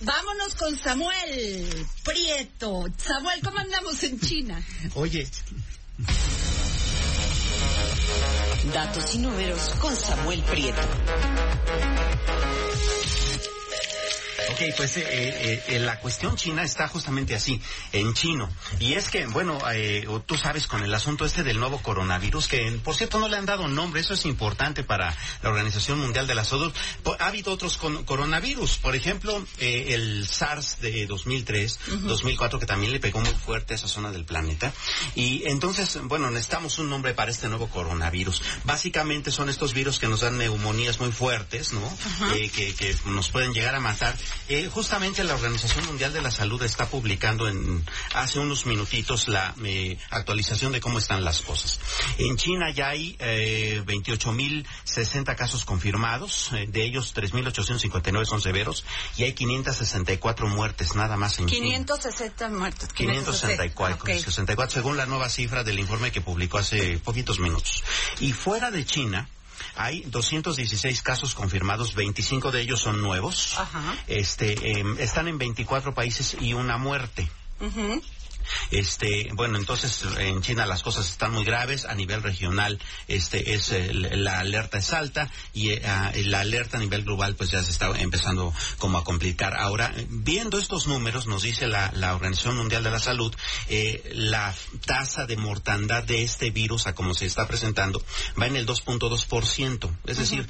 vámonos con Samuel Prieto. Samuel, ¿cómo andamos en China? Oye, Datos y números con Samuel Prieto. Ok, pues eh, eh, eh, la cuestión china está justamente así, en chino. Y es que, bueno, eh, tú sabes con el asunto este del nuevo coronavirus, que por cierto no le han dado nombre, eso es importante para la Organización Mundial de la Salud. Ha habido otros con- coronavirus, por ejemplo, eh, el SARS de 2003, 2004, que también le pegó muy fuerte a esa zona del planeta. Y entonces, bueno, necesitamos un nombre para este nuevo coronavirus. Básicamente son estos virus que nos dan neumonías muy fuertes, ¿no? Que, que nos pueden llegar a matar. Eh, justamente la Organización Mundial de la Salud está publicando en hace unos minutitos la eh, actualización de cómo están las cosas. En China ya hay eh, 28.060 casos confirmados, eh, de ellos 3.859 son severos y hay 564 muertes nada más en China. 560 muertos. 564, Ok. 64 según la nueva cifra del informe que publicó hace poquitos minutos. Y fuera de China hay 216 casos confirmados, 25 de ellos son nuevos. Ajá. Este, em, están en 24 países y una muerte. Ujú. Este, bueno, entonces en China las cosas están muy graves a nivel regional. Este es eh, la alerta es alta y eh, ah, la alerta a nivel global pues ya se está empezando como a complicar. Ahora, viendo estos números, nos dice la, la Organización Mundial de la Salud, eh, la tasa de mortandad de este virus, a como se está presentando, va en el 2.2%. Es decir,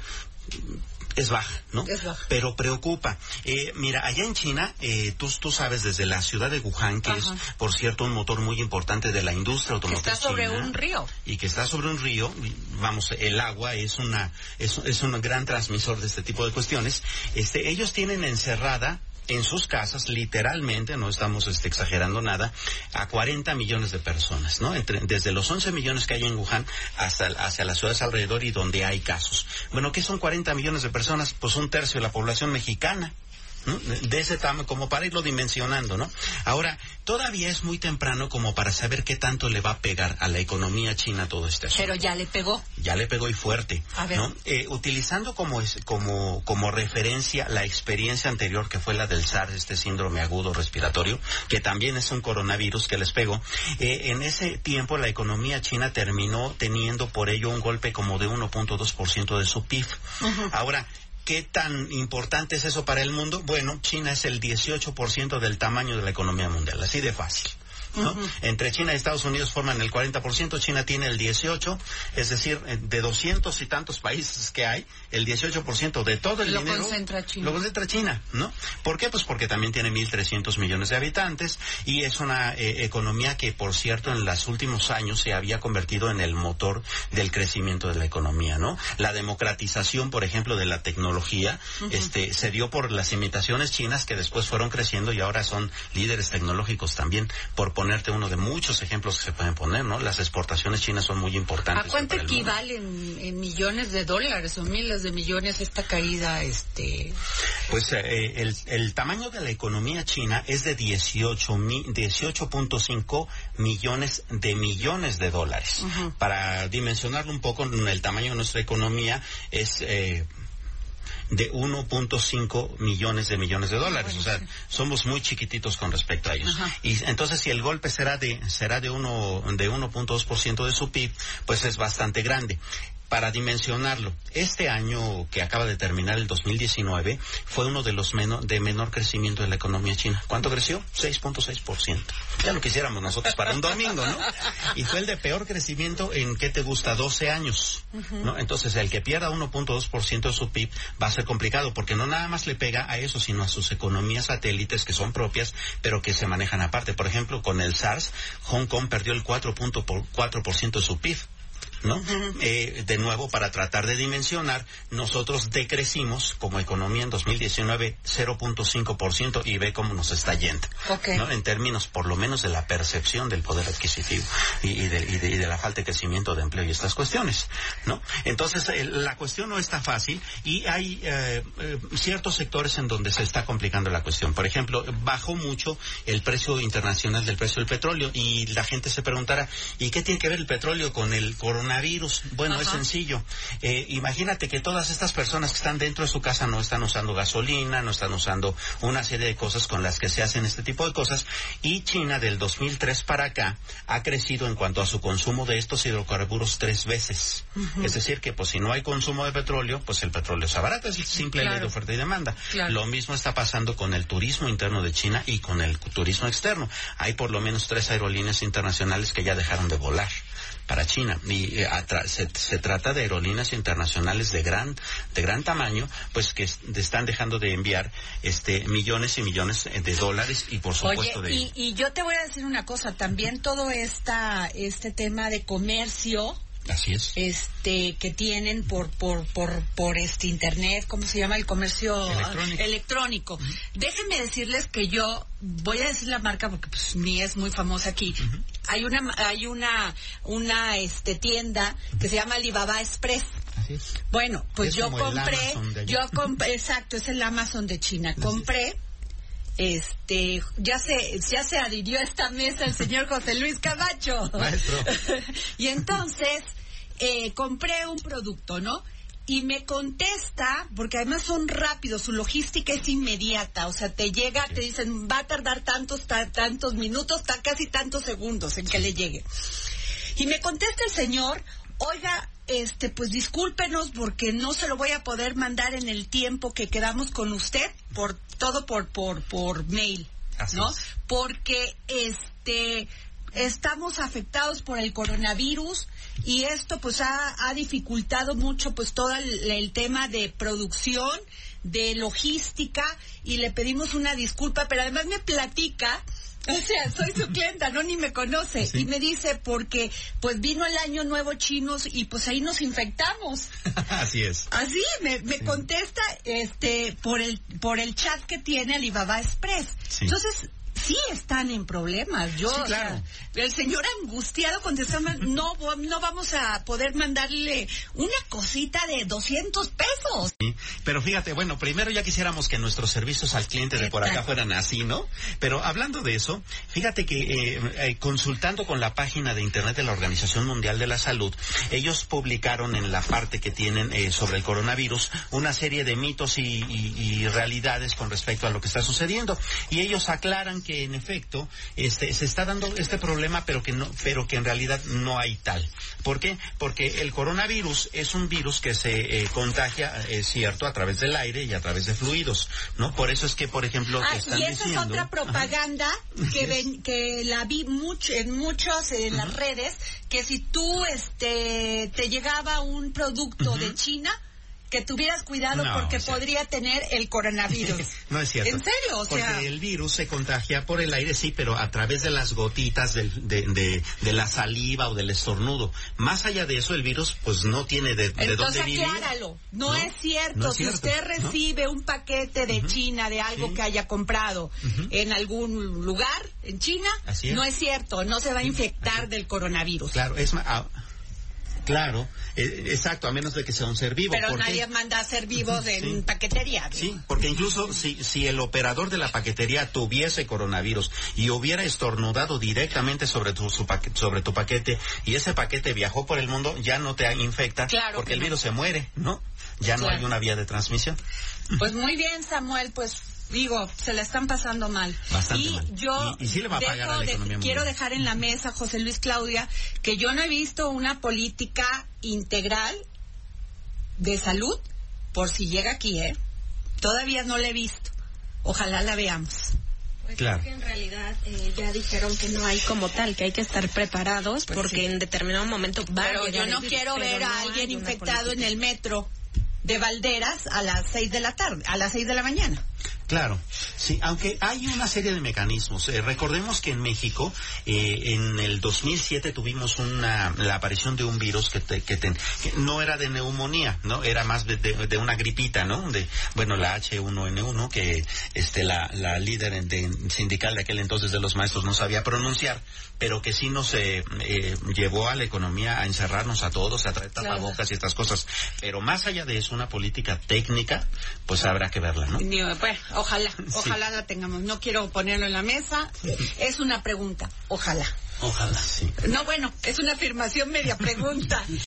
es baja, ¿no? Es baja. Pero preocupa. Eh, mira, allá en China, eh, tú, tú sabes, desde la ciudad de Wuhan, que Ajá. es, por cierto, un motor muy importante de la industria Que automotriz está sobre china, un río. y que está sobre un río, vamos, el agua es una es, es un gran transmisor de este tipo de cuestiones. Este, ellos tienen encerrada en sus casas, literalmente, no estamos este, exagerando nada, a 40 millones de personas, ¿no? Entre, desde los 11 millones que hay en Wuhan hasta hacia las ciudades alrededor y donde hay casos. Bueno, ¿qué son 40 millones de personas? Pues un tercio de la población mexicana. ¿No? de ese tamaño, como para irlo dimensionando, ¿no? Ahora, todavía es muy temprano como para saber qué tanto le va a pegar a la economía china todo este asunto. Pero ya le pegó. Ya le pegó y fuerte, A ver. ¿no? Eh, utilizando como, es- como, como referencia la experiencia anterior que fue la del SARS, este síndrome agudo respiratorio, que también es un coronavirus que les pegó, eh, en ese tiempo la economía china terminó teniendo por ello un golpe como de 1.2% de su PIB. Ahora, ¿Qué tan importante es eso para el mundo? Bueno, China es el 18% del tamaño de la economía mundial, así de fácil. ¿No? Entre China y Estados Unidos forman el 40%, China tiene el 18%, es decir, eh, de 200 y tantos países que hay, el 18% de todo el Lo dinero concentra China. lo concentra China, ¿no? ¿Por qué? Pues porque también tiene 1.300 millones de habitantes y es una eh, economía que, por cierto, en los últimos años se había convertido en el motor del crecimiento de la economía, ¿no? La democratización, por ejemplo, de la tecnología, este, se dio por las imitaciones chinas que después fueron creciendo y ahora son líderes tecnológicos también, por ponerte uno de muchos ejemplos que se pueden poner, ¿no? Las exportaciones chinas son muy ¿A importantes. cuánto el mundo. equivalen en millones de dólares o miles de millones esta caída? Este, Pues eh, el, el tamaño de la economía china es de 18 mi- 18.5 millones de millones de dólares. Para dimensionarlo un poco, el tamaño de nuestra economía es eh, de 1.5 millones de millones de dólares. o sea, somos muy chiquititos con respecto a ellos. Y entonces si el golpe será de será de uno de 1.2% de su PIB, pues es bastante grande. Para dimensionarlo, este año que acaba de terminar, el 2019, fue uno de los meno- de menor crecimiento de la economía china. ¿Cuánto creció? 6.6%. Ya lo quisiéramos nosotros para un domingo, ¿no? Y fue el de peor crecimiento en, ¿qué te gusta? 12 años, ¿no? Entonces, el que pierda 1.2% de su PIB va a ser complicado porque no nada más le pega a eso, sino a sus economías satélites que son propias, pero que se manejan aparte. Por ejemplo, con el SARS, Hong Kong perdió el 4.4% de su PIB. ¿No? Eh, de nuevo, para tratar de dimensionar, nosotros decrecimos como economía en 2019 0.5% y ve cómo nos está yendo. ¿no? En términos, por lo menos, de la percepción del poder adquisitivo y, de, la falta de crecimiento de empleo y estas cuestiones, ¿no? Entonces, eh, la cuestión no está fácil y hay eh, ciertos sectores en donde se está complicando la cuestión. Por ejemplo, bajó mucho el precio internacional del precio del petróleo y la gente se preguntará, ¿y qué tiene que ver el petróleo con el coronavirus? Bueno, es sencillo. Eh, imagínate que todas estas personas que están dentro de su casa no están usando gasolina, no están usando una serie de cosas con las que se hacen este tipo de cosas y China del 2003 para acá ha crecido en cuanto a su consumo de estos hidrocarburos tres veces. Es decir, que pues si no hay consumo de petróleo, pues el petróleo se abarata, es simple ley de oferta y demanda. Lo mismo está pasando con el turismo interno de China y con el turismo externo. Hay por lo menos tres aerolíneas internacionales que ya dejaron de volar para China. Y eh, se, trata de aerolíneas internacionales de gran de gran tamaño pues que están dejando de enviar este millones y millones de dólares y por supuesto de y, y yo te voy a decir una cosa también todo esta este tema de comercio Así es. Este, que tienen por, por, por, por este internet, ¿cómo se llama? El comercio electrónico. Déjenme decirles que yo, voy a decir la marca porque pues ni es muy famosa aquí. Hay una, hay una, una, este, tienda que se llama Alibaba Express. Así es. Bueno, pues yo compré, yo compré, exacto, es el Amazon de China. compré este ya se ya se adhirió a esta mesa el señor José Luis Camacho Maestro. y entonces eh, compré un producto, ¿no? Y me contesta, porque además son rápidos, su logística es inmediata, o sea, te llega, te dicen, va a tardar tantos, tantos minutos, casi tantos segundos en que le llegue. Y me contesta el señor, oiga, este, pues discúlpenos porque no se lo voy a poder mandar en el tiempo que quedamos con usted, por todo por, por, por mail, ¿no? Porque, este, estamos afectados por el coronavirus, y esto pues ha, dificultado mucho pues todo el, tema de producción, de logística y le pedimos una disculpa, pero además me platica o sea, soy su clienta, no ni me conoce. Y me dice, porque pues vino el año nuevo chinos y pues ahí nos infectamos. Así es. Así, me, me contesta este por el por el chat que tiene Alibaba Express. Entonces, sí están en problemas. Yo, claro. el señor angustiado contestando, no, no vamos a poder mandarle una cosita de 200 pesos. pero fíjate, bueno, primero ya quisiéramos que nuestros servicios al cliente de por acá fueran así, ¿no? Pero hablando de eso, fíjate que eh, eh, consultando con la página de Internet de la Organización Mundial de la Salud, ellos publicaron en la parte que tienen eh, sobre el coronavirus una serie de mitos y, y realidades con respecto a lo que está sucediendo. Y ellos aclaran que en efecto este, se está dando este problema, pero que no, pero que en realidad no hay tal. ¿Por qué? Porque el coronavirus es un virus que se eh, contagia, es cierto, a través del aire y a través de fluidos, ¿no? Por eso es que, por ejemplo, ah, y esa es otra propaganda que ven, que la vi mucho en muchos en las redes, que si tú este te llegaba un producto de China que tuvieras cuidado porque podría tener el coronavirus. no es cierto. ¿En serio? O porque el virus se contagia por el aire, sí, pero a través de las gotitas de, de, de, la saliva o del estornudo. Más allá de eso, el virus pues no tiene de, de dónde vivir. acláralo. No, es cierto. si usted recibe un paquete de China de algo que haya comprado en algún lugar en China, no es cierto. No se va a infectar del coronavirus. Claro, es más... Ah, Claro, eh, exacto, a menos de que sea un ser vivo. Pero nadie manda a ser vivos en paquetería. Sí, porque incluso si, si el operador de la paquetería tuviese coronavirus y hubiera estornudado directamente sobre tu, sobre tu paquete y ese paquete viajó por el mundo, ya no te infecta porque el virus se muere, ¿no? Ya no hay una vía de transmisión. Pues muy bien, Samuel, pues digo, se la están pasando mal. y yo quiero dejar en la mesa, José Luis Claudia, que yo no he visto una política integral de salud por si llega aquí, ¿eh? Todavía no la he visto. Ojalá la veamos. Pues claro. que en realidad eh, ya dijeron que no hay como tal, que hay que estar preparados pues porque en determinado momento va Pero yo no quiero ver a alguien infectado en el metro de Valderas a las seis de la tarde, a las seis de la mañana. Claro, sí, aunque hay una serie de mecanismos. Eh, recordemos que en México, eh, en el 2007 tuvimos una, la aparición de un virus que, que, no era de neumonía, ¿no? Era más de, de, una gripita, ¿no? De, bueno, la H1N1, que este, la, la líder de, sindical de aquel entonces de los maestros no sabía pronunciar, pero que sí nos eh, llevó a la economía a encerrarnos a todos, a traer tapabocas y estas cosas. Pero más allá de eso, una política técnica, pues habrá que verla, ¿no? Pues, ojalá, ojalá la tengamos. No quiero ponerlo en la mesa. Es una pregunta. Ojalá. Ojalá, sí. No, bueno, es una afirmación media pregunta.